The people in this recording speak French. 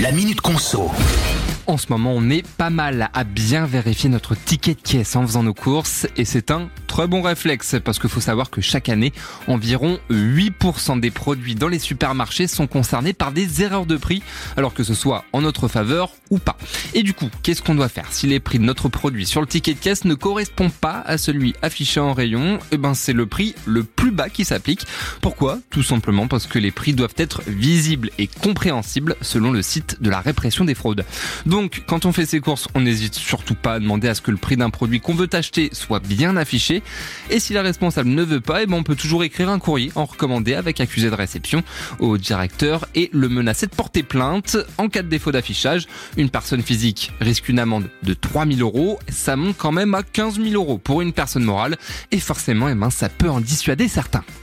La Minute Conso. En ce moment, on est pas mal à bien vérifier notre ticket de caisse en faisant nos courses et c'est un bon réflexe parce qu'il faut savoir que chaque année, environ 8% des produits dans les supermarchés sont concernés par des erreurs de prix, alors que ce soit en notre faveur ou pas. Et du coup, qu'est-ce qu'on doit faire? Si les prix de notre produit sur le ticket de caisse ne correspondent pas à celui affiché en rayon Eh ben, c'est le prix le plus bas qui s'applique. Pourquoi? Tout simplement parce que les prix doivent être visibles et compréhensibles selon le site de la répression des fraudes. Donc, quand on fait ses courses, on n'hésite surtout pas à demander à ce que le prix d'un produit qu'on veut acheter soit bien affiché. Et si la responsable ne veut pas, eh ben on peut toujours écrire un courrier en recommandé avec accusé de réception au directeur et le menacer de porter plainte. En cas de défaut d'affichage, une personne physique risque une amende de 3000 euros. Ça monte quand même à 15 000 euros pour une personne morale. Et forcément, eh ben, ça peut en dissuader certains.